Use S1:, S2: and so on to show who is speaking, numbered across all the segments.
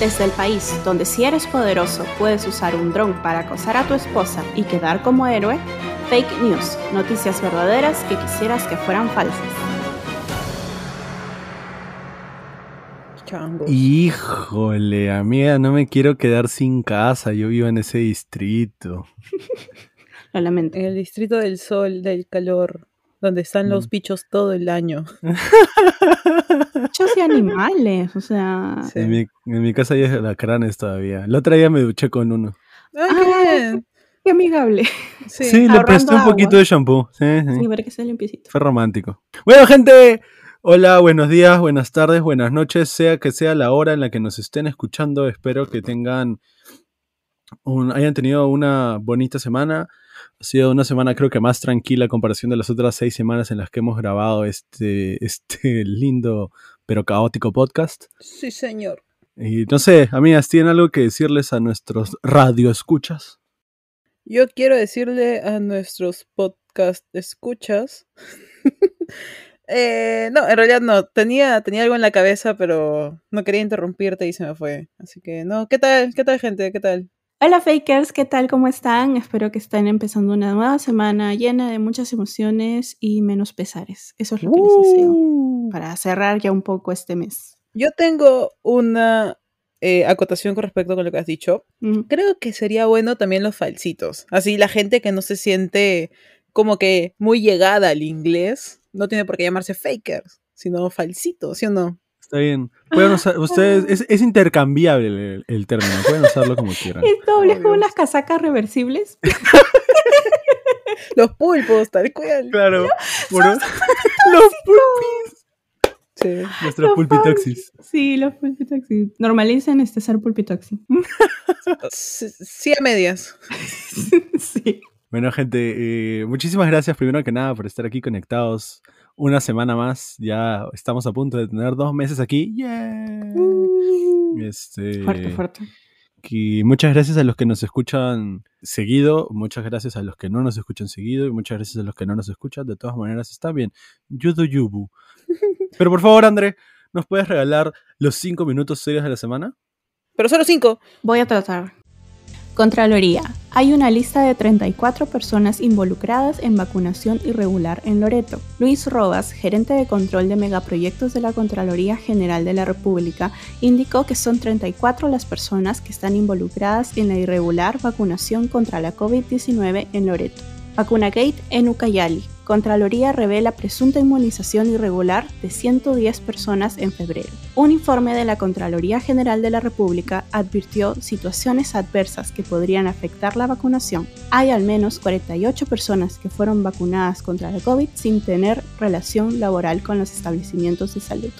S1: Desde el país donde si eres poderoso puedes usar un dron para acosar a tu esposa y quedar como héroe, fake news, noticias verdaderas que quisieras que fueran falsas.
S2: Híjole, amiga, no me quiero quedar sin casa, yo vivo en ese distrito.
S1: Lo lamento.
S3: En el distrito del sol, del calor, donde están los
S2: Mm.
S3: bichos todo el año.
S1: Muchos y animales, o sea...
S3: Sí.
S2: En, mi, en mi casa hay alacranes todavía. El otro día me duché con uno.
S3: ¡Ay,
S1: Ah,
S3: qué!
S1: Qué amigable.
S3: Sí.
S2: Sí, le presté un
S1: agua.
S2: poquito de shampoo. Sí, sí.
S1: Sí, para que sea limpiecito.
S2: Fue romántico. Bueno, gente, hola, buenos días, buenas tardes, buenas noches, sea que sea la hora en la que nos estén escuchando. Espero que tengan un- hayan tenido una bonita semana. Ha sido una semana creo que más tranquila a comparación de las otras seis semanas en las que hemos grabado este, este lindo pero caótico podcast.
S3: Sí, señor.
S2: Y no sé, amigas, ¿tienen algo que decirles a nuestros radioescuchas?
S3: Yo quiero decirle a nuestros podcast escuchas. eh, no, en realidad no. Tenía, tenía algo en la cabeza, pero no quería interrumpirte y se me fue. Así que no. ¿Qué tal? ¿Qué tal, gente? ¿Qué tal?
S1: Hola Fakers, ¿qué tal? ¿Cómo están? Espero que estén empezando una nueva semana llena de muchas emociones y menos pesares. Eso es lo que les deseo
S2: Uh.
S1: para cerrar ya un poco este mes.
S3: Yo tengo una eh, acotación con respecto con lo que has dicho.
S1: Mm,
S3: Creo que sería bueno también los falsitos. Así la gente que no se siente como que muy llegada al inglés no tiene por qué llamarse fakers, sino falsitos, ¿sí o no?
S2: Está bien. Pueden usar, ustedes, es, es intercambiable el, el término, pueden usarlo como quieran.
S1: Es doble, es como las casacas reversibles.
S3: Los pulpos, tal cual.
S2: Claro, los pulpis.
S3: Sí.
S2: Nuestros
S1: Los
S2: pulpitoxis.
S1: Sí, los pulpitoxi. Normalicen este ser pulpitoxi.
S3: Sí, sí a medias.
S1: sí.
S2: Bueno, gente, eh, muchísimas gracias primero que nada por estar aquí conectados una semana más. Ya estamos a punto de tener dos meses aquí. ¡Yeah! Este,
S1: Fuerte, fuerte.
S2: Y muchas gracias a los que nos escuchan seguido, muchas gracias a los que no nos escuchan seguido y muchas gracias a los que no nos escuchan. De todas maneras, está bien. Yudu yubu. Pero por favor, André, ¿nos puedes regalar los cinco minutos serios de la semana?
S3: Pero solo cinco.
S1: Voy a tratar. Contraloría. Hay una lista de 34 personas involucradas en vacunación irregular en Loreto. Luis Robas, gerente de control de megaproyectos de la Contraloría General de la República, indicó que son 34 las personas que están involucradas en la irregular vacunación contra la COVID-19 en Loreto. Vacunagate en Ucayali. Contraloría revela presunta inmunización irregular de 110 personas en febrero. Un informe de la Contraloría General de la República advirtió situaciones adversas que podrían afectar la vacunación. Hay al menos 48 personas que fueron vacunadas contra la COVID sin tener relación laboral con los establecimientos de salud.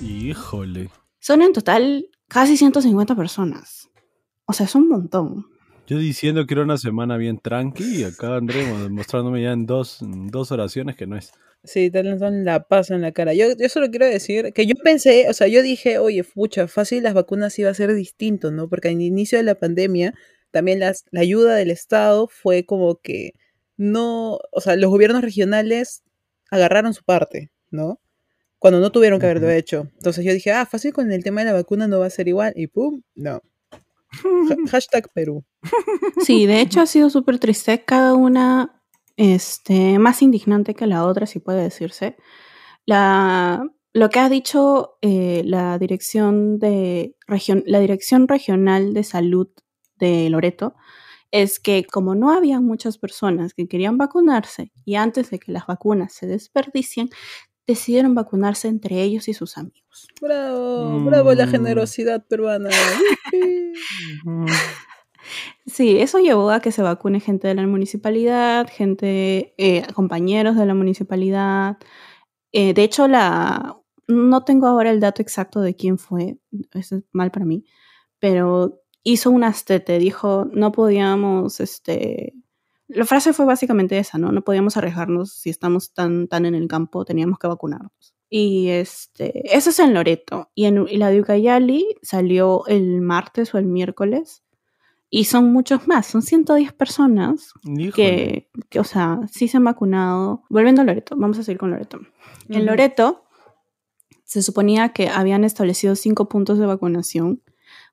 S2: Híjole.
S1: Son en total casi 150 personas. O sea, es un montón.
S2: Yo diciendo que era una semana bien tranqui y acá André mo- mostrándome ya en dos, en dos oraciones que no es.
S3: Sí, te lanzan la paz en la cara. Yo, yo solo quiero decir que yo pensé, o sea, yo dije, oye, pucha, fácil las vacunas iba a ser distinto, ¿no? Porque al inicio de la pandemia, también las, la ayuda del Estado fue como que no, o sea, los gobiernos regionales agarraron su parte, ¿no? Cuando no tuvieron que haberlo hecho. Entonces yo dije, ah, fácil con el tema de la vacuna no va a ser igual. Y pum, no. Ha- hashtag Perú.
S1: Sí, de hecho ha sido súper triste. Cada una este, más indignante que la otra, si puede decirse. La, lo que ha dicho eh, la, dirección de region, la Dirección Regional de Salud de Loreto es que como no había muchas personas que querían vacunarse y antes de que las vacunas se desperdicien, decidieron vacunarse entre ellos y sus amigos.
S3: Bravo, bravo la
S2: Mm.
S3: generosidad peruana. Yupi.
S1: Sí, eso llevó a que se vacune gente de la municipalidad, gente, eh, compañeros de la municipalidad. Eh, de hecho, la no tengo ahora el dato exacto de quién fue, eso es mal para mí, pero hizo un astete, dijo, no podíamos, este, la frase fue básicamente esa, ¿no? No podíamos arriesgarnos si estamos tan, tan en el campo, teníamos que vacunarnos. Y este, eso es en Loreto. Y, en, y la de Ucayali salió el martes o el miércoles. Y son muchos más, son 110 personas que, que, o sea, sí se han vacunado. Volviendo a Loreto, vamos a seguir con Loreto. En. Loreto se suponía que habían establecido cinco puntos de vacunación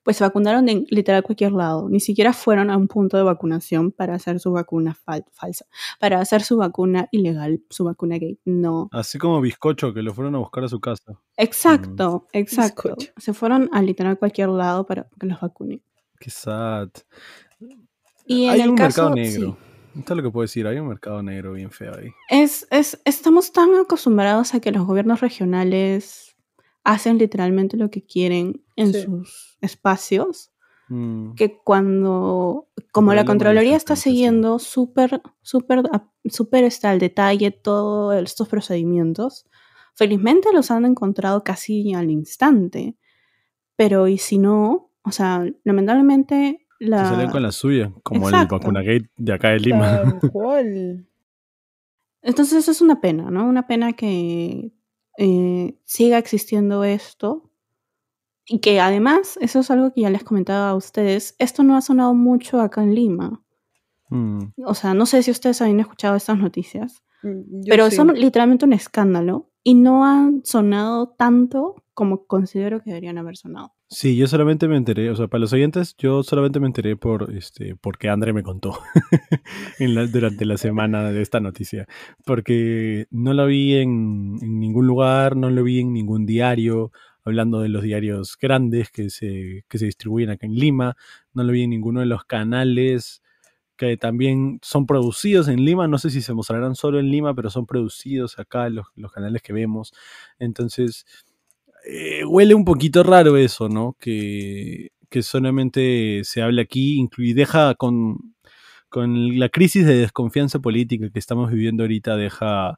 S1: pues se vacunaron en literal cualquier lado. Ni siquiera fueron a un punto de vacunación para hacer su vacuna falsa, para hacer su vacuna ilegal, su vacuna gay. No.
S2: Así como bizcocho, que lo fueron a buscar a su casa.
S1: Exacto, mm. exacto. Se fueron a literal cualquier lado para que los vacunen.
S2: Qué sad.
S1: Y en Hay el
S2: un
S1: caso,
S2: mercado negro. Esto es lo que puedo decir, hay un mercado negro bien feo ahí.
S1: Es, es, estamos tan acostumbrados a que los gobiernos regionales hacen literalmente lo que quieren en sus espacios, mm. que cuando, como la Contraloría está siguiendo súper, súper, súper está al detalle todos estos procedimientos, felizmente los han encontrado casi al instante, pero y si no, o sea, lamentablemente la...
S2: Se salen con la suya, como el vacunagate de acá de Lima.
S1: Entonces eso es una pena, ¿no? Una pena que eh, siga existiendo esto y que además, eso es algo que ya les comentaba a ustedes, esto no ha sonado mucho acá en Lima. Mm. O sea, no sé si ustedes habían escuchado estas noticias, mm, pero son literalmente un escándalo y no han sonado tanto como considero que deberían haber sonado.
S2: Sí, yo solamente me enteré, o sea, para los oyentes, yo solamente me enteré por este, porque André me contó durante la semana de esta noticia. Porque no la vi en, ningún lugar, no lo vi en ningún diario, hablando de los diarios grandes que se, que se distribuyen acá en Lima, no lo vi en ninguno de los canales que también son producidos en Lima, no sé si se mostrarán solo en Lima, pero son producidos acá los, los canales que vemos. Entonces, eh, huele un poquito raro eso, ¿no? Que, solamente se hable aquí y deja con, con la crisis de desconfianza política que estamos viviendo ahorita, deja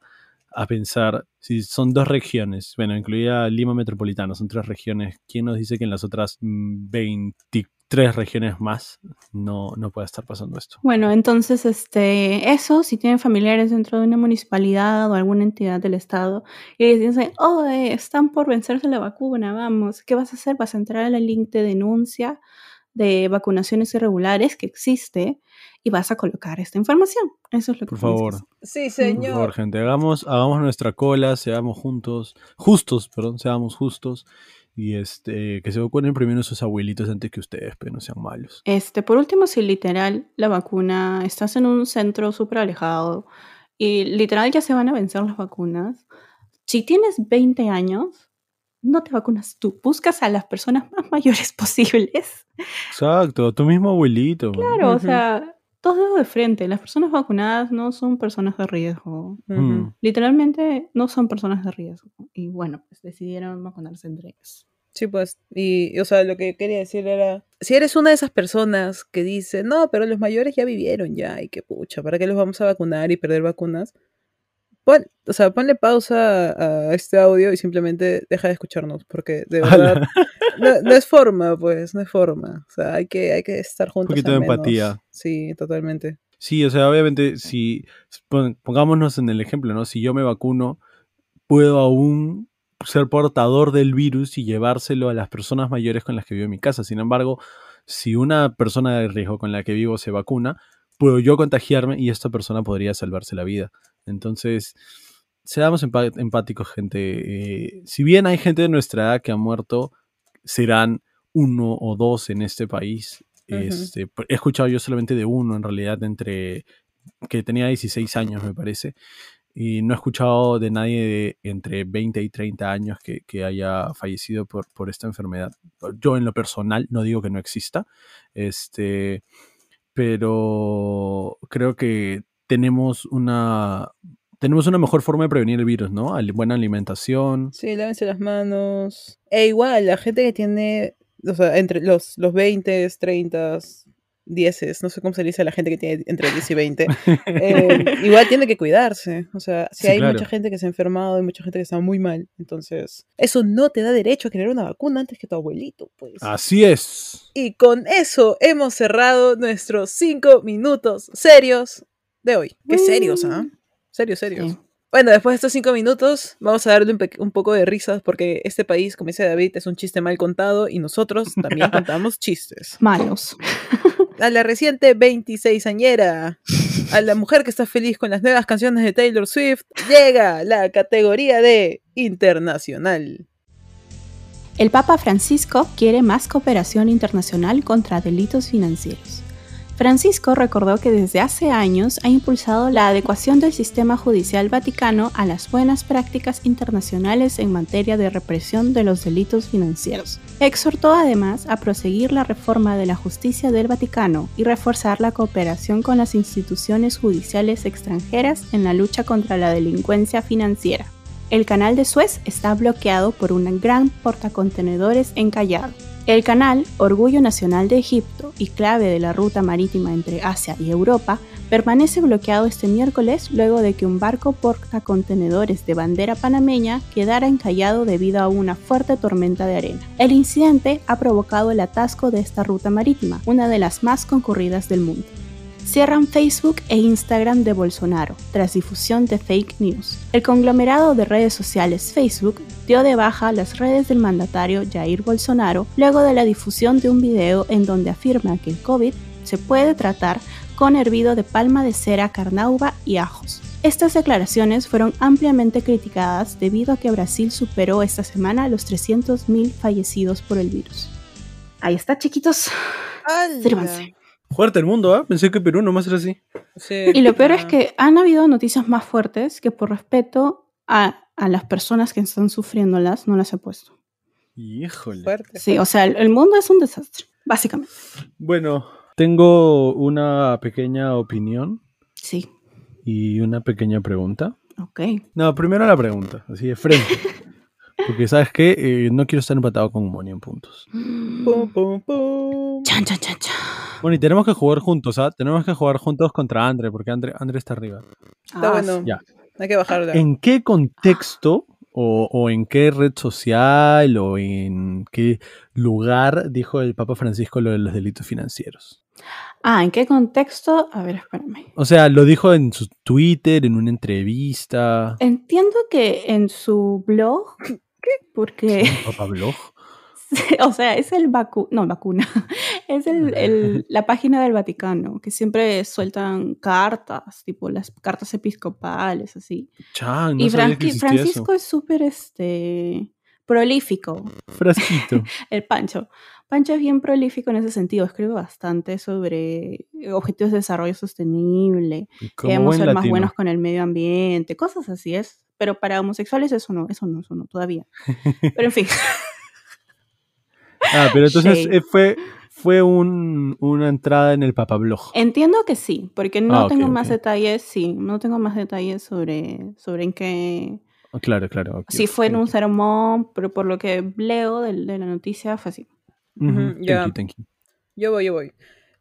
S2: a pensar si son dos regiones, bueno, incluida Lima Metropolitana, son tres regiones. ¿Quién nos dice que en las otras 20 mm, tres regiones más, no, no puede estar pasando esto.
S1: Bueno, entonces, este, eso, si tienen familiares dentro de una municipalidad o alguna entidad del Estado y les dicen, oh, están por vencerse la vacuna, vamos, ¿qué vas a hacer? Vas a entrar al link de denuncia de vacunaciones irregulares que existe y vas a colocar esta información. Eso es lo que
S2: Por favor.
S3: Sí, señor.
S2: Por favor, gente, hagamos, hagamos nuestra cola, seamos juntos, justos, perdón, seamos justos y este, que se vacunen primero sus abuelitos antes que ustedes, pero no sean malos.
S1: Este, por último, si literal la vacuna, estás en un centro súper alejado y literal ya se van a vencer las vacunas, si tienes 20 años, no te vacunas tú, buscas a las personas más mayores posibles.
S2: Exacto, tu mismo abuelito.
S1: Claro, o sea, todo de frente. Las personas vacunadas no son personas de riesgo. Mm. Literalmente no son personas de riesgo. Y bueno, pues decidieron vacunarse entre ellos.
S3: Sí, pues, y, o sea, lo que quería decir era, si eres una de esas personas que dice, no, pero los mayores ya vivieron ya, y qué pucha, ¿para qué los vamos a vacunar y perder vacunas? Pon, o sea, ponle pausa a este audio y simplemente deja de escucharnos, porque de verdad no, es forma, pues, no es forma. O sea, hay que, hay que estar juntos.
S2: Un poquito de empatía.
S3: Sí, totalmente.
S2: Sí, o sea, obviamente, si pongámonos en el ejemplo, ¿no? Si yo me vacuno, puedo aún ser portador del virus y llevárselo a las personas mayores con las que vivo en mi casa. Sin embargo, si una persona de riesgo con la que vivo se vacuna, puedo yo contagiarme y esta persona podría salvarse la vida. Entonces, seamos empáticos, gente. Eh, si bien hay gente de nuestra edad que ha muerto, serán uno o dos en este país. este, he escuchado yo solamente de uno, en realidad, entre que tenía 16 años, me parece y no he escuchado de nadie de entre 20 y 30 años que, haya fallecido por, por, esta enfermedad. Yo en lo personal no digo que no exista, este, pero creo que tenemos una tenemos una mejor forma de prevenir el virus, ¿no? Buena alimentación.
S3: Sí, lávense las manos. E igual, la gente que tiene, o sea, entre los, los 20, 30, dieces, no sé cómo se dice a la gente que tiene entre 10 y 20, eh, igual tiene que cuidarse. O sea, si hay mucha gente que se ha enfermado, hay mucha gente que está muy mal, entonces eso no te da derecho a querer una vacuna antes que tu abuelito, pues.
S2: Así es.
S3: Y con eso hemos cerrado nuestros 5 minutos serios de hoy. Qué serios, ¿ah? Serios, serios. Bueno, después de estos cinco minutos, vamos a darle un, poco de risas porque este país, como dice David, es un chiste mal contado y nosotros también contamos chistes.
S1: Malos.
S3: A la reciente 26añera, a la mujer que está feliz con las nuevas canciones de Taylor Swift, llega la categoría de internacional.
S1: El Papa Francisco quiere más cooperación internacional contra delitos financieros. Francisco recordó que desde hace años ha impulsado la adecuación del sistema judicial vaticano a las buenas prácticas internacionales en materia de represión de los delitos financieros. Exhortó además a proseguir la reforma de la justicia del Vaticano y reforzar la cooperación con las instituciones judiciales extranjeras en la lucha contra la delincuencia financiera. El canal de Suez está bloqueado por un gran portacontenedores encallado. El canal, orgullo nacional de Egipto y clave de la ruta marítima entre Asia y Europa, permanece bloqueado este miércoles luego de que un barco portacontenedores de bandera panameña quedara encallado debido a una fuerte tormenta de arena. El incidente ha provocado el atasco de esta ruta marítima, una de las más concurridas del mundo cierran Facebook e Instagram de Bolsonaro tras difusión de fake news. El conglomerado de redes sociales Facebook dio de baja las redes del mandatario Jair Bolsonaro luego de la difusión de un video en donde afirma que el COVID se puede tratar con hervido de palma de cera, carnauba y ajos. Estas declaraciones fueron ampliamente criticadas debido a que Brasil superó esta semana los 300.000 fallecidos por el virus. Ahí está, chiquitos. Sírvanse.
S2: Fuerte el mundo, ¿ah? Pensé que Perú nomás era así.
S1: y lo peor es que han habido noticias más fuertes que por respeto a, las personas que están sufriéndolas no las he puesto.
S2: Híjole.
S1: sí, o sea, el, mundo es un desastre, básicamente.
S2: Bueno, tengo una pequeña opinión.
S1: Sí.
S2: Y una pequeña pregunta.
S1: Ok.
S2: No, primero la pregunta, así de frente. Porque, ¿sabes qué? Eh, no quiero estar empatado con Moni en puntos.
S1: Pum, pum, pum. Chan, chan, chan, chan.
S2: Bueno, y tenemos que jugar juntos, ¿ah? Tenemos que jugar juntos contra Andre, porque Andre, está arriba.
S3: Está ah, bueno. Ya. Hay que bajarla.
S2: ¿En qué contexto o, en qué red social o en qué lugar dijo el Papa Francisco lo de los delitos financieros?
S1: Ah, ¿en qué contexto? A ver, espérame.
S2: O sea, lo dijo en su Twitter, en una entrevista.
S1: Entiendo que en su blog, ¿Qué? porque...
S2: ¿Papa blog?
S1: o sea, es el vacu no, vacuna, es el, la página del Vaticano, que siempre sueltan cartas, tipo las cartas episcopales, así.
S2: y
S1: Francisco es súper este, prolífico.
S2: Frasquito.
S1: el Pancho. Pancho es bien prolífico en ese sentido, escribe bastante sobre objetivos de desarrollo sostenible, que debemos ser más buenos con el medio ambiente, cosas así es. Pero para homosexuales eso no, eso no, eso no, todavía. Pero en fin.
S2: Ah, pero entonces eh, fue, fue una entrada en el papablog.
S1: Entiendo que sí, porque no ah, tengo más detalles, sí, no tengo más detalles sobre, sobre en qué...
S2: Ah, claro, claro.
S1: si fue en un sermón, pero por lo que leo de, la noticia fue así.
S3: Yo voy, yo voy.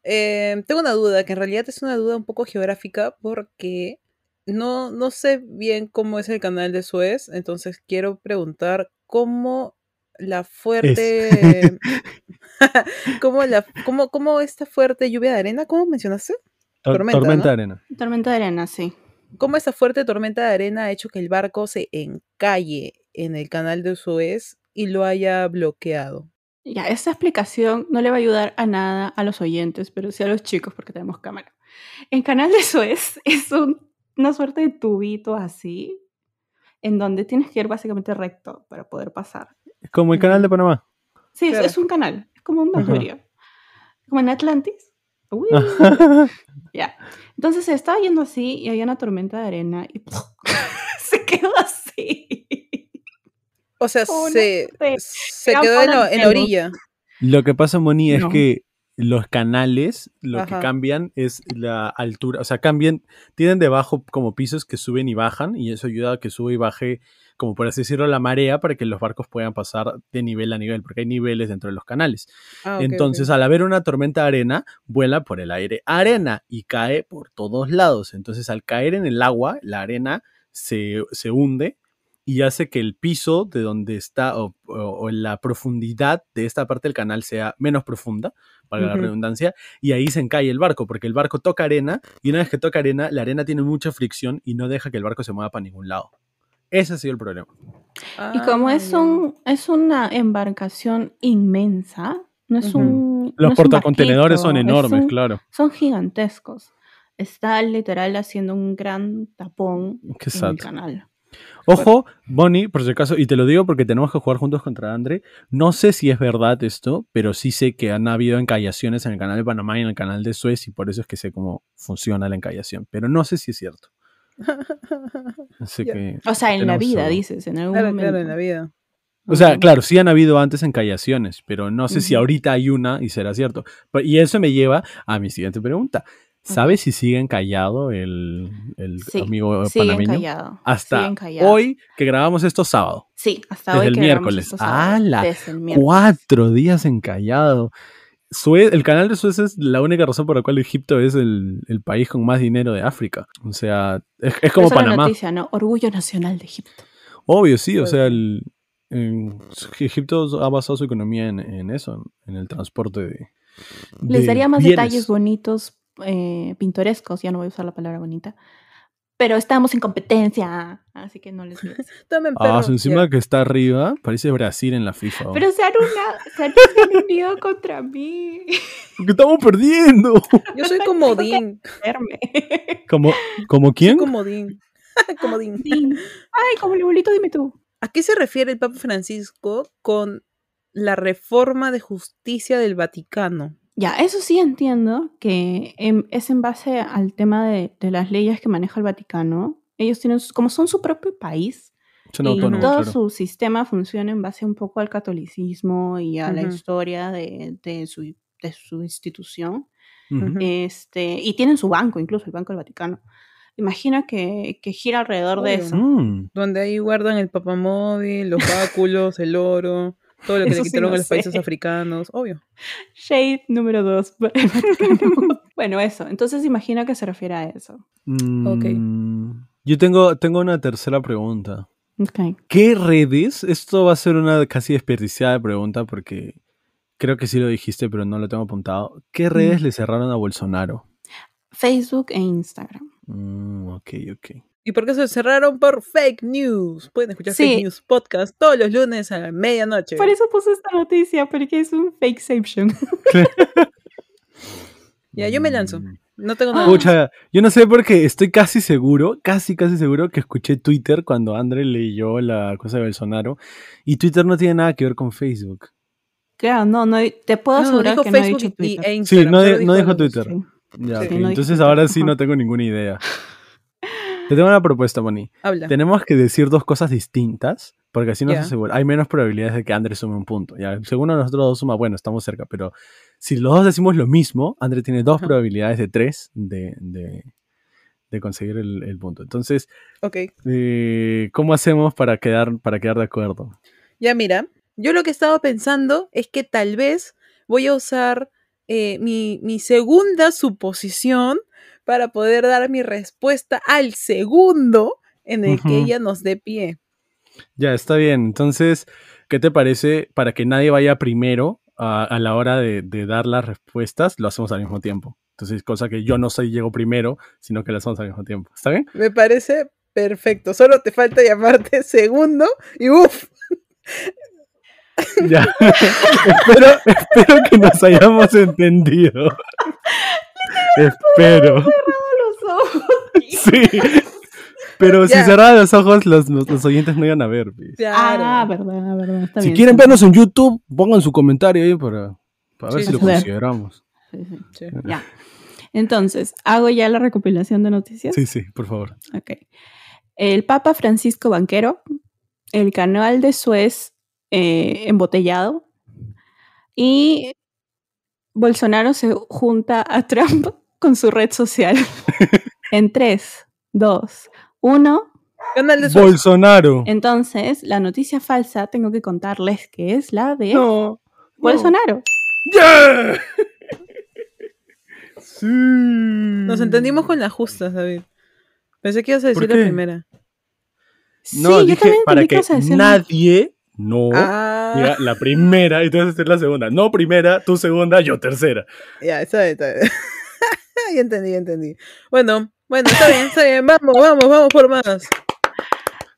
S3: Eh, tengo una duda, que en realidad es una duda un poco geográfica porque no, no sé bien cómo es el canal de Suez, entonces quiero preguntar cómo la fuerte. ¿Cómo, la, cómo, ¿Cómo esta fuerte lluvia de arena? ¿Cómo mencionaste?
S2: Tormenta, de arena.
S1: Tormenta de arena, sí.
S3: ¿Cómo esta fuerte tormenta de arena ha hecho que el barco se encalle en el canal de Suez y lo haya bloqueado?
S1: Ya, esta explicación no le va a ayudar a nada a los oyentes, pero sí a los chicos porque tenemos cámara. El canal de Suez es una suerte de tubito así, en donde tienes que ir básicamente recto para poder pasar.
S2: Es como el canal de Panamá.
S1: Sí, es, un canal, es como un navio. Como en Atlantis. Uy. ya. Entonces se estaba yendo así y había una tormenta de arena y se quedó así.
S3: O sea, se, se, quedó en, la orilla.
S2: Lo que pasa, Moni, es que los canales lo que cambian es la altura, o sea, cambian, tienen debajo como pisos que suben y bajan y eso ayuda a que sube y baje como por así decirlo, la marea para que los barcos puedan pasar de nivel a nivel, porque hay niveles dentro de los canales. Ah, Entonces, al haber una tormenta de arena, vuela por el aire arena y cae por todos lados. Entonces, al caer en el agua, la arena se, hunde y hace que el piso de donde está o, la profundidad de esta parte del canal sea menos profunda, para la redundancia, y ahí se encae el barco, porque el barco toca arena y una vez que toca arena, la arena tiene mucha fricción y no deja que el barco se mueva para ningún lado. Ese ha sido el problema.
S1: y como es, ah, un, es una embarcación inmensa, no es un.
S2: Los portacontenedores son enormes, claro.
S1: Son gigantescos. Está literal haciendo un gran tapón en el canal.
S2: Ojo, Bonnie, por si acaso, y te lo digo porque tenemos que jugar juntos contra Andre. No sé si es verdad esto, pero sí sé que han habido encallaciones en el canal de Panamá y en el canal de Suez, y por eso es que sé cómo funciona la encallación. Pero no sé si es cierto. Así
S3: Ya.
S2: que.
S1: O sea, en la vida, dices, en algún
S3: Claro,
S1: momento.
S3: claro, en la vida.
S2: O sea, claro, sí han habido antes encallaciones, pero no sé si ahorita hay una y será cierto. Y eso me lleva a mi siguiente pregunta. ¿Sabes si sigue encallado el, el
S1: Sí,
S2: amigo panameño? Hasta hoy que grabamos esto sábado.
S1: Sí, hasta
S2: desde
S1: hoy
S2: el
S1: que
S2: miércoles.
S1: esto sábado. Desde el miércoles.
S2: Cuatro días encallado. El canal de Suez es la única razón por la cual Egipto es el, el país con más dinero de África. O sea, es, es como
S1: Esa es la
S2: Panamá.
S1: noticia, ¿no? Orgullo nacional de Egipto.
S2: Obvio, sí. O sea, el, en- Egipto ha basado su economía en, en eso, en el transporte de.
S1: Les
S2: de
S1: daría más
S2: bienes.
S1: detalles bonitos, eh, pintorescos, ya no voy a usar la palabra bonita. Pero estamos en competencia, así que no les.
S3: Tomen
S2: Ah,
S3: perro.
S2: su encima
S3: Ya.
S2: que está arriba, parece Brasil en la FIFA.
S1: Pero se han, una- se han, unido contra mí.
S2: ¡Que estamos perdiendo!
S3: Yo soy comodín.
S2: ¿Como, ¿como quién?
S3: Soy comodín. comodín.
S1: Ay, como el bolito, dime tú.
S3: ¿A qué se refiere el Papa Francisco con la reforma de justicia del Vaticano?
S1: Ya, eso sí entiendo que em, es en base al tema de, de las leyes que maneja el Vaticano. Ellos tienen, como son su propio país,
S2: Son
S1: y
S2: autónomos,
S1: todo
S2: claro.
S1: su sistema funciona en base un poco al catolicismo y a la historia de, de su, de su institución. Este, y tienen su banco, incluso el Banco del Vaticano. Imagina que, que gira alrededor de eso.
S2: Mm.
S3: Donde ahí guardan el papamóvil, los báculos, el oro, todo lo que
S1: Eso
S3: le
S1: sí
S3: quitaron
S1: no
S3: a los países africanos. Obvio.
S1: Shade número dos. bueno, eso. Entonces imagina que se refiere a eso.
S2: Mm, Yo tengo, tengo una tercera pregunta.
S1: Ok.
S2: ¿Qué redes? Esto va a ser una casi desperdiciada pregunta porque creo que sí lo dijiste, pero no lo tengo apuntado. ¿Qué redes
S1: Mm.
S2: le cerraron a Bolsonaro?
S1: Facebook e Instagram.
S2: Mm, ok, ok.
S3: ¿Y por qué se cerraron? Por fake news. Pueden escuchar
S1: Sí.
S3: fake news podcast todos los lunes a la medianoche.
S1: Por eso puse esta noticia, porque es un fakeception.
S3: Ya, yo me lanzo.
S2: Mm.
S3: No tengo nada.
S2: Pucha, yo no sé porque estoy casi seguro, casi casi seguro que escuché Twitter cuando André leyó la cosa de Bolsonaro y Twitter no tiene nada que ver con Facebook.
S1: Claro, no, no, te puedo
S3: No, no,
S1: asegurar
S3: dijo
S1: que no he
S3: Facebook
S1: dicho Twitter.
S3: e
S2: Sí,
S3: Instagram,
S2: no,
S3: solo
S2: di- no dijo. Twitter.
S1: Sí.
S2: Ya,
S3: Sí,
S1: no dijo
S2: entonces ahora sí no tengo ninguna idea. Te tengo una propuesta, Moni.
S3: Habla.
S2: Tenemos que decir dos cosas distintas, porque así nos
S3: Ya.
S2: asegura. Hay menos probabilidades de que André sume un punto. Ya, según nosotros dos suma, bueno, estamos cerca, pero si los dos decimos lo mismo, André tiene dos probabilidades de tres de, de, de conseguir el, el punto. Entonces, eh, ¿cómo hacemos para quedar, para quedar de acuerdo?
S3: Ya mira, yo lo que estaba pensando es que tal vez voy a usar eh, mi, mi segunda suposición para poder dar mi respuesta al segundo en el que ella nos dé pie.
S2: Ya, está bien. Entonces, ¿qué te parece para que nadie vaya primero a, a la hora de, de dar las respuestas? Lo hacemos al mismo tiempo. Entonces, cosa que yo no soy llego primero, sino que lo hacemos al mismo tiempo. ¿Está bien?
S3: Me parece perfecto. Solo te falta llamarte segundo y uff.
S2: Ya. espero, espero que nos hayamos entendido. espero.
S1: los ojos.
S2: Sí. Pero si cerraban los ojos, los, los- los oyentes no iban a ver.
S3: Claro.
S1: Ah, verdad, verdad. Está
S2: Si
S1: bien,
S2: quieren
S1: está
S2: vernos en YouTube, pongan su comentario ahí para, para ver si lo consideramos.
S1: Sí, sí.
S3: Sí.
S1: Ya. Entonces, hago ya la recopilación de noticias.
S2: Sí, sí, por favor.
S1: Ok. El Papa Francisco Banquero, el canal de Suez eh, embotellado y Bolsonaro se junta a Trump con su red social. en 3, 2, 1.
S3: Canal de Suez.
S2: Bolsonaro.
S1: Entonces, la noticia falsa tengo que contarles que es la de
S2: No.
S1: Bolsonaro.
S2: ¡Yeah! sí.
S3: Nos entendimos con las justas, David. Pensé que ibas a
S2: ¿Por
S3: decir la primera.
S2: No,
S1: sí, yo
S2: dije
S1: también
S2: para que
S1: ibas a decir-
S2: nadie no
S3: Ah,
S2: diga la primera y tú vas a hacer la segunda. No primera, tú segunda, yo tercera.
S3: ya, está bien, está bien. Ya entendí, ya entendí. Bueno, bueno, está bien, está bien. Vamos, vamos, vamos por más.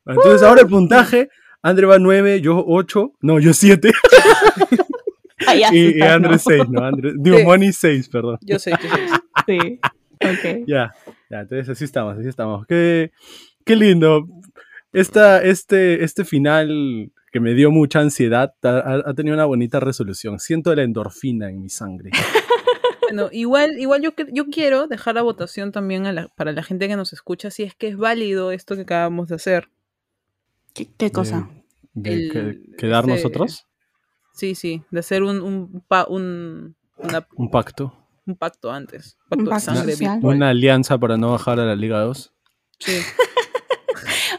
S2: Entonces ahora el puntaje, André va 9, yo 8, no, yo 7
S1: Ah, ya, sí,
S2: y, y André
S1: ¿no?
S2: 6, ¿no? André, digo,
S3: Sí.
S2: Moni 6, perdón.
S3: Yo sé, yo sé.
S1: Sí. Ok.
S2: Ya, ya, entonces así estamos, así estamos. Qué, qué lindo. Esta, este, este final que me dio mucha ansiedad ha, ha tenido una bonita resolución. Siento la endorfina en mi sangre.
S3: Bueno, igual, igual yo, que- yo quiero dejar la votación también a la- para la gente que nos escucha si es que es válido esto que acabamos de hacer.
S1: ¿Qué, qué cosa?
S2: De,
S3: El-
S2: que- quedar
S3: ese-
S2: nosotros.
S3: Sí, sí, de hacer un, un, pa- un, una-
S2: Un pacto.
S3: un pacto antes. Pacto de
S1: pacto
S3: sangre.
S2: Una alianza para no bajar a la Liga 2.
S3: Sí.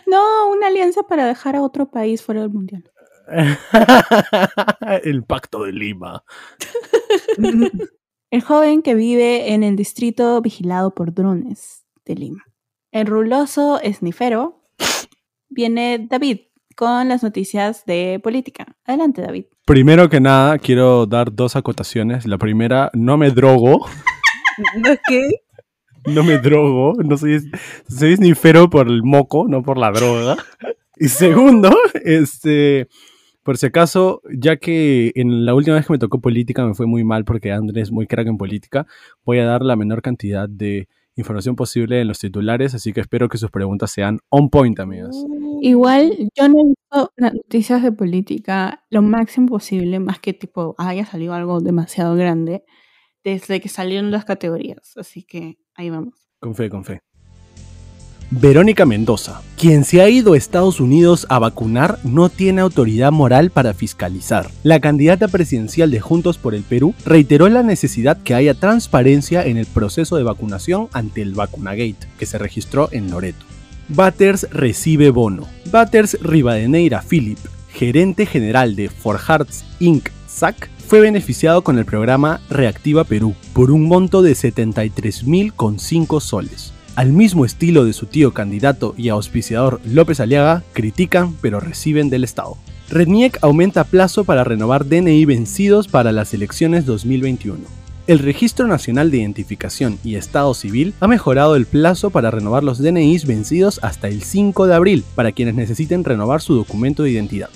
S1: No, una alianza para dejar a otro país fuera del mundial.
S2: El pacto de Lima.
S1: El joven que vive en el distrito vigilado por drones de Lima. El ruloso esnifero viene David con las noticias de política. Adelante, David.
S2: Primero que nada, quiero dar dos acotaciones. La primera, no me drogo.
S3: ¿No que?
S2: No me drogo. No soy, soy snifero por el moco, no por la droga. Y segundo, este, por si acaso, ya que en la última vez que me tocó política me fue muy mal porque Andrés es muy crack en política, voy a dar la menor cantidad de información posible en los titulares, así que espero que sus preguntas sean on point, amigos.
S1: Igual yo no he visto noticias de política lo máximo posible, más que tipo haya salido algo demasiado grande desde que salieron las categorías. Así que ahí vamos.
S2: Con fe, con fe. Verónica Mendoza, quien se ha ido a Estados Unidos a vacunar, no tiene autoridad moral para fiscalizar. La candidata presidencial de Juntos por el Perú reiteró la necesidad que haya transparencia en el proceso de vacunación ante el Vacunagate, que se registró en Loreto. Batters recibe bono. Batters Rivadeneira Philip, gerente general de Forharts Inc. SAC, fue beneficiado con el programa Reactiva Perú por un monto de 73.005 soles. Al mismo estilo de su tío candidato y auspiciador López Aliaga, critican pero reciben del Estado. Redniek aumenta plazo para renovar DNI vencidos para las elecciones 2021. El Registro Nacional de Identificación y Estado Civil ha mejorado el plazo para renovar los DNIs vencidos hasta el 5 de abril para quienes necesiten renovar su documento de identidad.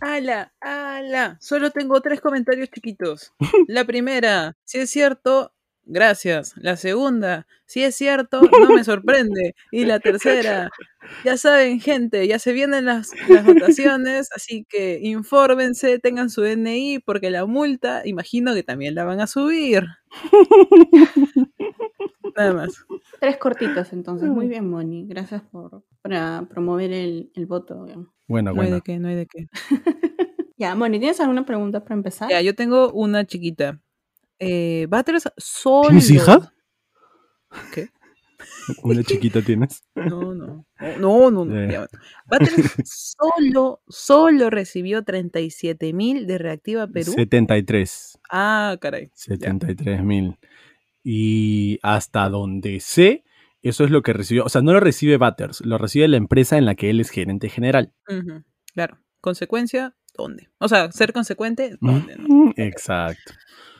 S3: ¡Hala! ¡Hala! Solo tengo tres comentarios chiquitos. La primera, si es cierto, gracias. La segunda, si es cierto, no me sorprende. Y la tercera, ya saben, gente, ya se vienen las, las votaciones, así que infórmense, tengan su DNI, porque la multa, imagino que también la van a subir. Nada más.
S1: Tres cortitos entonces. Muy bien, Moni. Gracias por para promover el, el voto.
S2: Bueno,
S3: No hay
S2: bueno.
S3: de qué, no hay de qué.
S1: Ya, Moni, ¿tienes alguna pregunta para empezar?
S3: Ya, yo tengo una chiquita. Eh, Batters solo.
S2: ¿Tienes hija?
S3: ¿Qué?
S2: Una chiquita tienes.
S3: No, no. No, no, no. Batters solo, solo recibió 37 mil de Reactiva Perú.
S2: 73.
S3: Ah, caray.
S2: 73 mil. Y hasta donde sé, eso es lo que recibió. O sea, no lo recibe Batters, lo recibe la empresa en la que él es gerente general.
S3: Claro. Consecuencia, ¿dónde? O sea, ser consecuente, ¿dónde? no?
S2: Exacto.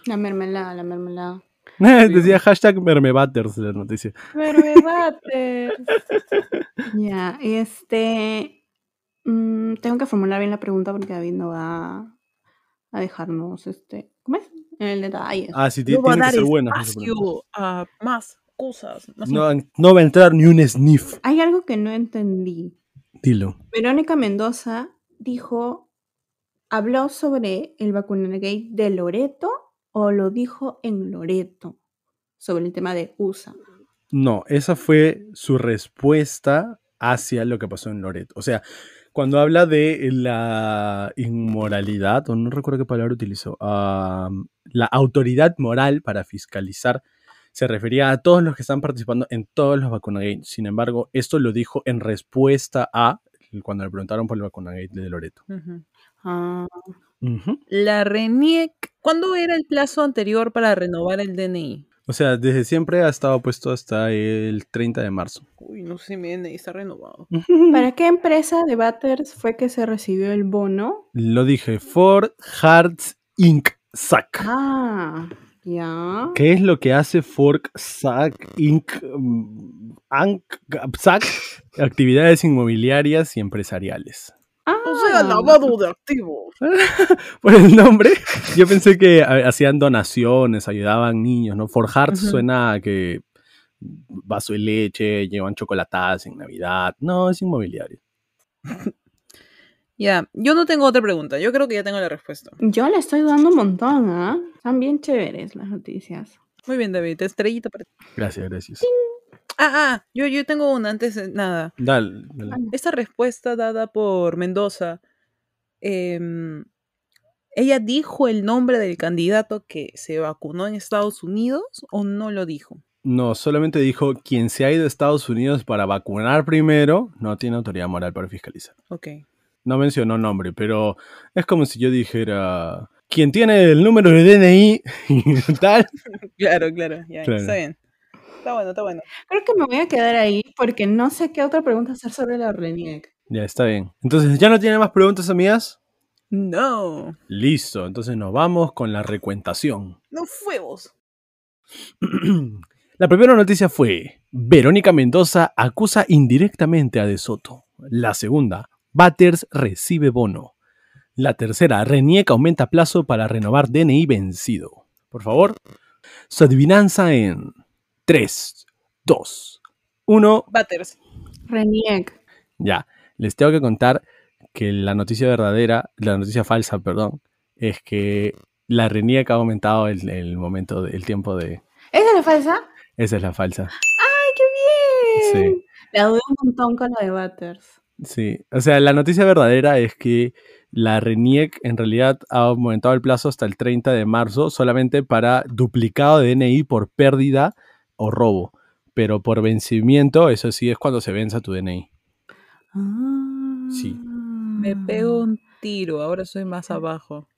S1: La mermelada, la mermelada.
S2: Decía hashtag mermebatters la noticia.
S1: Mermelate. ya, este. mm, tengo que formular bien la pregunta porque David no va a dejarnos este. ¿Cómo es? En el detalle.
S2: Ah, sí, tiene que ser buena.
S3: más cosas. más
S2: No, no va a entrar ni un sniff.
S1: Hay algo que no entendí.
S2: Dilo.
S1: Verónica Mendoza dijo, habló sobre el vacunagate de Loreto o lo dijo en Loreto sobre el tema de USA.
S2: No, esa fue su respuesta hacia lo que pasó en Loreto. O sea, cuando habla de la inmoralidad, o no recuerdo qué palabra utilizó, ah, la autoridad moral para fiscalizar, se refería a todos los que están participando en todos los vacunagates. Sin embargo, esto lo dijo en respuesta a cuando le preguntaron por el vacunagate de Loreto.
S1: Ah.
S3: La RENIEC, ¿cuándo era el plazo anterior para renovar el DNI?
S2: O sea, desde siempre ha estado puesto hasta el 30 de marzo.
S3: Uy, no sé mi DNI está renovado.
S1: ¿Para qué empresa de Batters fue que se recibió el bono?
S2: Lo dije, Ford Hearts Inc. SAC.
S1: Ah, ya.
S2: ¿Qué es lo que hace Fork SAC Inc. mm, Anc- SAC? Actividades inmobiliarias y empresariales.
S1: Ah,
S3: de activos.
S2: Por el nombre, yo pensé que ha- hacían donaciones, ayudaban niños, ¿no? For Hearts
S3: Ujú.
S2: suena a que vaso de leche, llevan chocolatadas en Navidad. No, es inmobiliario.
S3: Ya, yo no tengo otra pregunta. Yo creo que ya tengo la respuesta.
S1: Yo le estoy dando un montón, ¿ah? Están bien chéveres las noticias.
S3: Muy bien, David. Estrellita para ti.
S2: Gracias, gracias.
S3: Ah, ah, yo, yo tengo una antes de nada.
S2: Dale, dale.
S3: Esta respuesta dada por Mendoza, em, ¿ella dijo el nombre del candidato que se vacunó en Estados Unidos o no lo dijo?
S2: No, solamente dijo quien se ha ido a Estados Unidos para vacunar primero no tiene autoridad moral para fiscalizar.
S3: Ok.
S2: No mencionó nombre, pero es como si yo dijera quien tiene el número de DNI y tal.
S3: Claro, claro, ya,
S2: Claro.
S3: está bien. Está bueno, está bueno.
S1: Creo que me voy a quedar ahí porque no sé qué otra pregunta hacer sobre la RENIEC.
S2: Ya está bien. Entonces, ¿ya no tiene más preguntas, amigas?
S3: No,
S2: Listo, entonces nos vamos con la recuentación.
S3: no fue vos.
S2: La primera noticia fue, Verónica Mendoza acusa indirectamente a De Soto. La segunda, Batters recibe bono. La tercera, Reniec aumenta plazo para renovar DNI vencido. Por favor, su adivinanza en 3, 2, 1.
S3: Batters.
S1: RENIEC.
S2: Ya, les tengo que contar que la noticia verdadera, la noticia falsa, perdón, es que la Reniec ha aumentado el, el momento, de- el tiempo de...
S1: ¿Esa es la falsa?
S2: Esa es la falsa.
S1: ¡Ay, qué bien!
S2: Sí.
S1: La dudé un montón con la de Butters.
S2: Sí, o sea, la noticia verdadera es que la RENIEC en realidad ha aumentado el plazo hasta el 30 de marzo solamente para duplicado de DNI por pérdida o robo. Pero por vencimiento, eso sí es cuando se venza tu DNI.
S1: Ah.
S2: Sí.
S3: Me pego un tiro, ahora soy más abajo.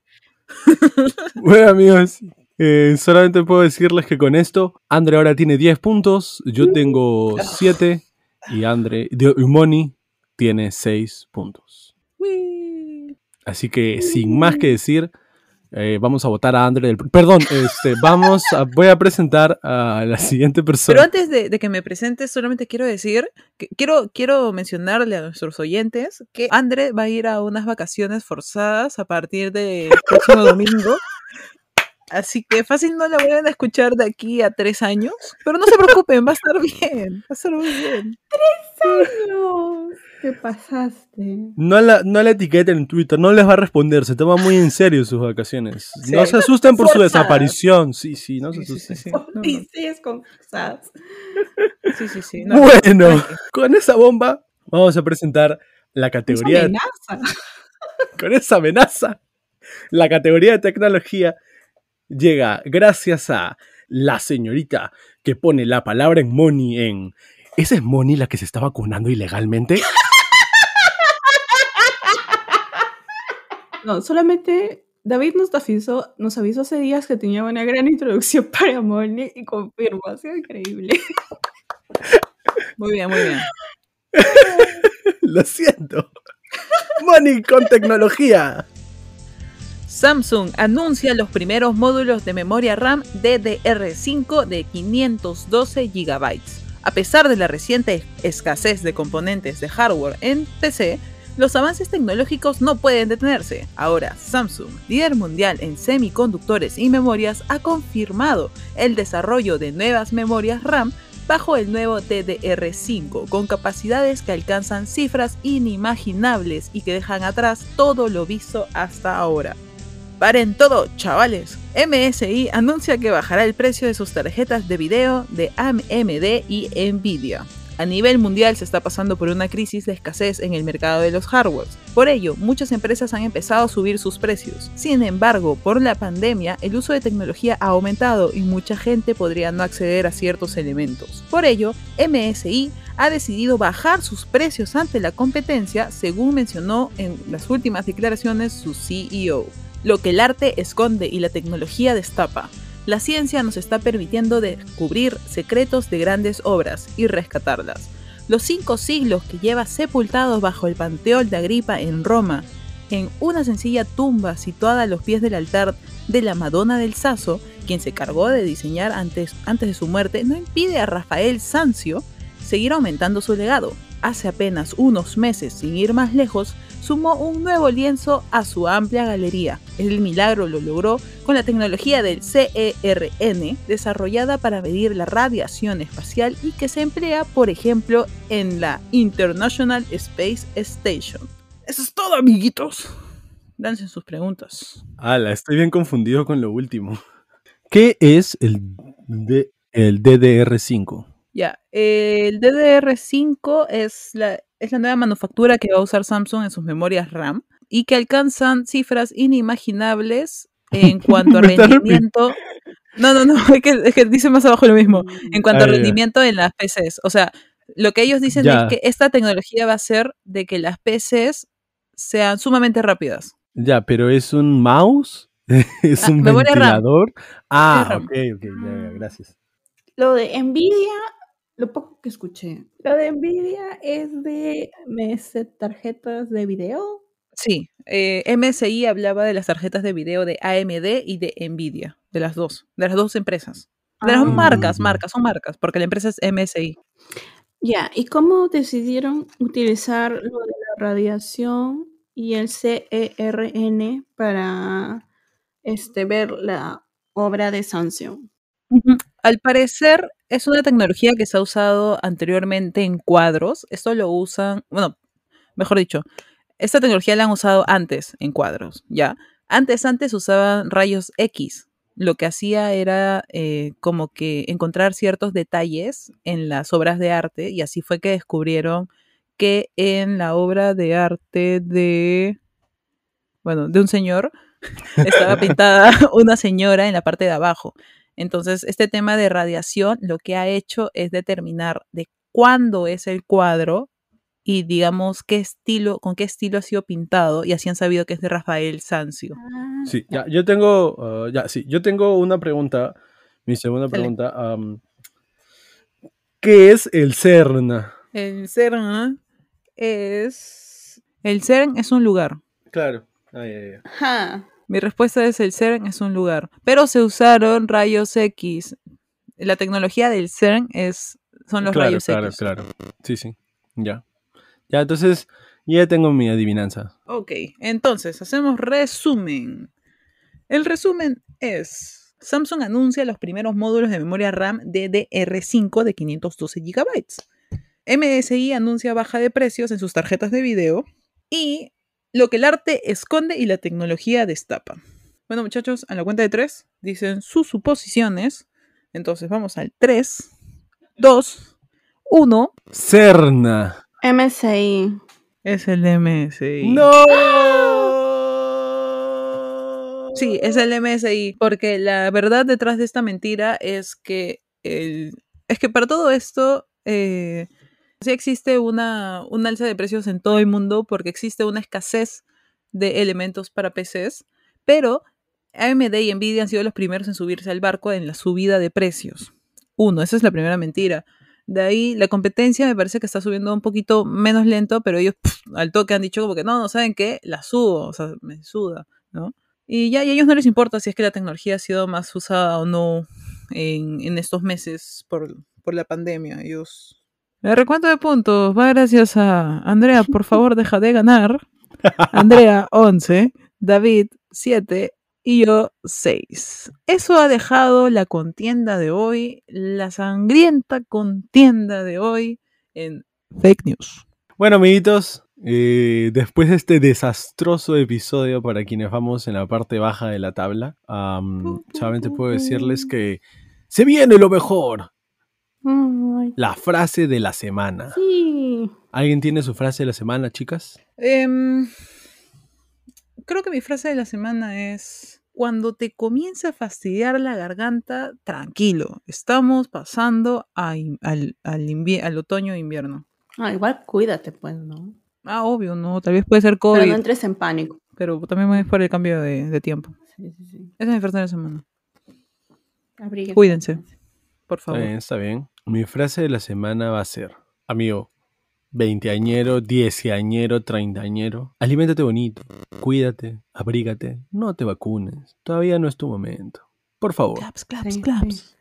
S2: Bueno, amigos, eh, solamente puedo decirles que con esto, Andre ahora tiene 10 puntos, yo tengo 7 y Andre, Moni tiene 6 puntos. Así que sin más que decir, eh, vamos a votar a Andre. del- Perdón, este, vamos a, voy a presentar a la siguiente
S3: Pero
S2: persona.
S3: antes de, de que me presentes, solamente quiero decir, que quiero, quiero mencionarle a nuestros oyentes que André va a ir a unas vacaciones forzadas a partir del próximo domingo. Así que fácil no la voy a escuchar de aquí a tres años. Pero no se preocupen, va a estar bien. Va a estar muy bien.
S1: Dios, ¿Qué pasaste?
S2: No la, no la etiqueten en Twitter, no les va a responder, se toma muy en serio sus vacaciones.
S3: Sí.
S2: No se asusten por su desaparición. Sí, sí, no se
S3: Sí, sí, sí,
S2: asusten.
S3: sí. No, no. Sí, sí, sí. No,
S2: Bueno, con esa bomba vamos a presentar la categoría.
S1: amenaza.
S2: con esa amenaza, la categoría de tecnología llega gracias a la señorita que pone la palabra en Moni en. ¿Esa es Moni la que se está vacunando ilegalmente?
S1: No, solamente David nos avisó, nos avisó hace días que tenía una gran introducción para Molly y confirmo, ha sido increíble.
S3: Muy bien, muy bien.
S2: Lo siento. Moni con tecnología.
S3: Samsung anuncia los primeros módulos de memoria RAM DDR5 de 512 GB. A pesar de la reciente escasez de componentes de hardware en PC, los avances tecnológicos no pueden detenerse. Ahora, Samsung, líder mundial en semiconductores y memorias, ha confirmado el desarrollo de nuevas memorias RAM bajo el nuevo DDR5, con capacidades que alcanzan cifras inimaginables y que dejan atrás todo lo visto hasta ahora. Paren todo, chavales. MSI anuncia que bajará el precio de sus tarjetas de video de AMD y Nvidia. A nivel mundial se está pasando por una crisis de escasez en el mercado de los hardwares. Por ello, muchas empresas han empezado a subir sus precios. Sin embargo, por la pandemia, el uso de tecnología ha aumentado y mucha gente podría no acceder a ciertos elementos. Por ello, MSI ha decidido bajar sus precios ante la competencia, según mencionó en las últimas declaraciones su CEO. Lo que el arte esconde y la tecnología destapa. La ciencia nos está permitiendo descubrir secretos de grandes obras y rescatarlas. Los cinco siglos que lleva sepultados bajo el Panteón de Agripa en Roma, en una sencilla tumba situada a los pies del altar de la Madonna del Sasso, quien se cargó de diseñar antes, antes de su muerte, no impide a Rafael Sanzio seguir aumentando su legado. Hace apenas unos meses, sin ir más lejos, sumó un nuevo lienzo a su amplia galería. El milagro lo logró con la tecnología del CERN, desarrollada para medir la radiación espacial y que se emplea, por ejemplo, en la International Space Station. Eso es todo, amiguitos. Dancen sus preguntas.
S2: Ala, estoy bien confundido con lo último. ¿Qué es el, el DDR5?
S3: Ya, el DDR5 es la, es la nueva manufactura que va a usar Samsung en sus memorias RAM y que alcanzan cifras inimaginables en cuanto a rendimiento. No, no, no, es que, es que dice más abajo lo mismo. En cuanto
S2: Ah,
S3: a
S2: ya.
S3: rendimiento en las PCs. O sea, lo que ellos dicen
S2: Ya.
S3: es que esta tecnología va a hacer de que las PCs sean sumamente rápidas.
S2: Ya, pero es un mouse, es
S3: Ah,
S2: un ventilador. Ah, ok, ok, ya, ya, gracias.
S1: Lo de Nvidia, lo poco que escuché. Lo de Nvidia es de MS tarjetas de video.
S3: Sí, eh, MSI hablaba de las tarjetas de video de AMD y de Nvidia, de las dos, de las dos empresas. De las
S1: Ah.
S3: marcas, marcas, son marcas, porque la empresa es MSI.
S1: Ya, ¿y cómo decidieron utilizar lo de la radiación y el CERN para este, ver la obra de Samsung?
S3: Al parecer es una tecnología que se ha usado anteriormente en cuadros. Esto lo usan, bueno, mejor dicho, esta tecnología la han usado antes en cuadros, ¿ya? Antes, antes usaban rayos X. Lo que hacía era eh, como que encontrar ciertos detalles en las obras de arte y así fue que descubrieron que en la obra de arte de, bueno, de un señor estaba pintada una señora en la parte de abajo. Entonces, este tema de radiación lo que ha hecho es determinar de cuándo es el cuadro y digamos qué estilo, con qué estilo ha sido pintado y así han sabido que es de Rafael Sanzio.
S1: Ah,
S2: Sí, ya, yo tengo, ah, ya, sí, yo tengo una pregunta, mi segunda pregunta. ¿Qué es el CERN?
S3: El CERN es... El CERN es un lugar.
S2: Claro. Ah, ya, ya.
S1: Ajá.
S3: Mi respuesta es el CERN es un lugar. Pero se usaron rayos X. La tecnología del CERN es, son los
S2: claro,
S3: rayos
S2: claro,
S3: X.
S2: claro. Sí, sí. Ya. Ya, entonces, ya tengo mi adivinanza.
S3: Ok, entonces hacemos resumen. El resumen es, Samsung anuncia los primeros módulos de memoria RAM DDR5 de 512 GB. MSI anuncia baja de precios en sus tarjetas de video y lo que el arte esconde y la tecnología destapa. Bueno muchachos, a la cuenta de tres dicen sus suposiciones. Entonces vamos al 3, 2, 1.
S2: CERN.
S1: MSI.
S3: Es el MSI.
S2: ¡No!
S3: Sí, es el MSI, porque la verdad detrás de esta mentira es que el, es que para todo esto eh, sí existe una, un alza de precios en todo el mundo porque existe una escasez de elementos para PCs, pero AMD y Nvidia han sido los primeros en subirse al barco en la subida de precios. Uno, esa es la primera mentira. De ahí la competencia me parece que está subiendo un poquito menos lento, pero ellos pf, al toque han dicho como que no, no saben qué, la subo, o sea, me suda, ¿no? Y ya y a ellos no les importa si es que la tecnología ha sido más usada o no en, en estos meses por, por la pandemia. Ellos. El recuento de puntos va gracias a Andrea, por favor, deja de ganar. Andrea, 11. David, 7. Y yo, 6. Eso ha dejado la contienda de hoy, la sangrienta contienda de hoy en fake news.
S2: Bueno, amiguitos, eh, después de este desastroso episodio para quienes vamos en la parte baja de la tabla, am, solamente puedo decirles que se viene lo mejor.
S1: Ay,
S2: La frase de la semana.
S1: sí.
S2: ¿Alguien tiene su frase de la semana, chicas?
S3: Em, creo que mi frase de la semana es, cuando te comienza a fastidiar la garganta, tranquilo, estamos pasando a al, al, invie- al otoño e invierno.
S1: Ah, igual cuídate, pues, ¿no?
S3: Ah, obvio, no, tal vez puede ser COVID,
S1: Pero no
S3: pero,
S1: entres en pánico.
S3: también es por el cambio de, de tiempo.
S1: Sí, sí, sí.
S3: Esa es mi frase de la semana.
S1: Abríguense.
S3: Cuídense, por
S2: Está
S3: favor.
S2: bien, está bien. Mi frase de la semana va a ser, amigo, veinteañero, dieciañero, treintañero, aliméntate bonito, cuídate, abrígate, no te vacunes, todavía no es tu momento. Por favor.
S3: Claps, claps,
S1: Sí,
S3: claps.
S1: sí.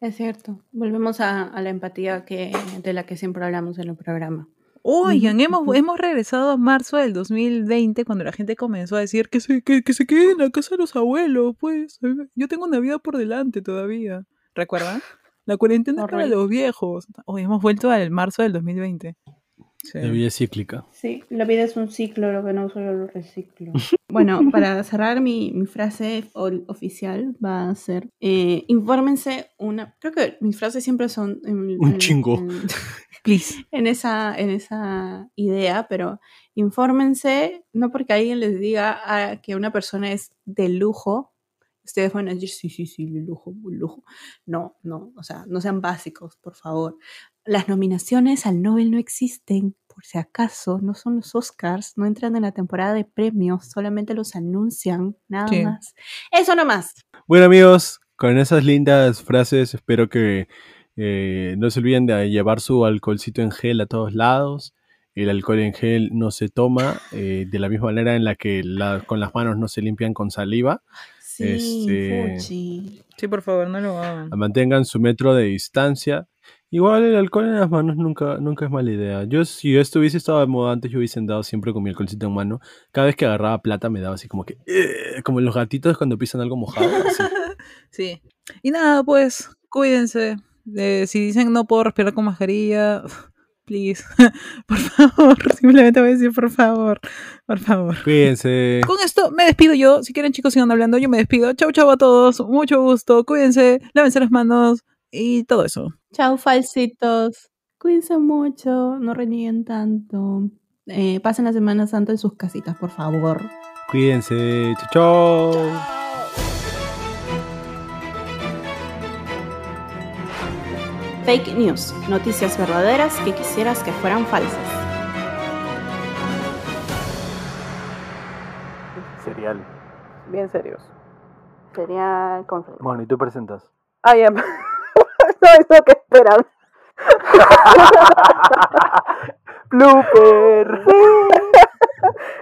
S1: Es cierto. Volvemos a, a la empatía que, de la que siempre hablamos en el programa.
S3: Oigan, hemos, hemos regresado a marzo del 2020 cuando la gente comenzó a decir que se, que, que se queden en la casa de los abuelos, pues. Yo tengo una vida por delante todavía. ¿Recuerdan? La cuarentena es para los viejos. Hoy hemos vuelto al marzo del 2020. Sí.
S2: La vida es cíclica.
S1: Sí, la vida es un ciclo, lo que no uso yo lo reciclo. Bueno, para cerrar mi, mi frase oficial va a ser, eh, infórmense una, creo que mis frases siempre son en,
S2: Un
S1: en-
S2: chingo.
S1: en-
S3: Please.
S1: en esa, en esa idea, pero infórmense, no porque alguien les diga ah, que una persona es de lujo, ustedes van a decir, sí, sí, sí, lujo, lujo. No, no, o sea, no sean básicos, por favor. Las nominaciones al Nobel no existen, por si acaso, no son los Oscars, no entran en la temporada de premios, solamente los anuncian, nada
S3: Sí.
S1: más. Eso nomás.
S2: Bueno amigos, con esas lindas frases espero que eh, no se olviden de llevar su alcoholcito en gel a todos lados. El alcohol en gel no se toma eh, de la misma manera en la que la- con las manos no se limpian con saliva.
S1: Sí,
S2: Este-
S1: fuchi.
S3: Sí, por favor, no lo hagan.
S2: Mantengan su metro de distancia. Igual el alcohol en las manos nunca, nunca es mala idea. Yo si yo estuviese estado de moda antes, yo hubiese andado siempre con mi alcoholcito en mano. Cada vez que agarraba plata me daba así como que... "Eh", como los gatitos cuando pisan algo mojado. así.
S3: Sí. Y nada, pues, cuídense. Eh, si dicen no puedo respirar con mascarilla, please. por favor, simplemente voy a decir por favor. Por favor.
S2: Cuídense.
S3: Con esto me despido yo. Si quieren, chicos, sigan hablando. Yo me despido. Chau, chau a todos. Mucho gusto. Cuídense. Lávense las manos. Y todo eso.
S1: Chao, falsitos. Cuídense mucho, no renieguen tanto. Eh, pasen la Semana Santa en sus casitas, por favor.
S2: Cuídense. Chau, chau.
S1: Fake news, noticias verdaderas que quisieras que fueran falsas.
S2: Cereal.
S3: Bien serios.
S1: Sería con
S2: Bueno, ¿y tú presentas?
S3: Ah, ya. no, eso que esperan.
S2: Blooper.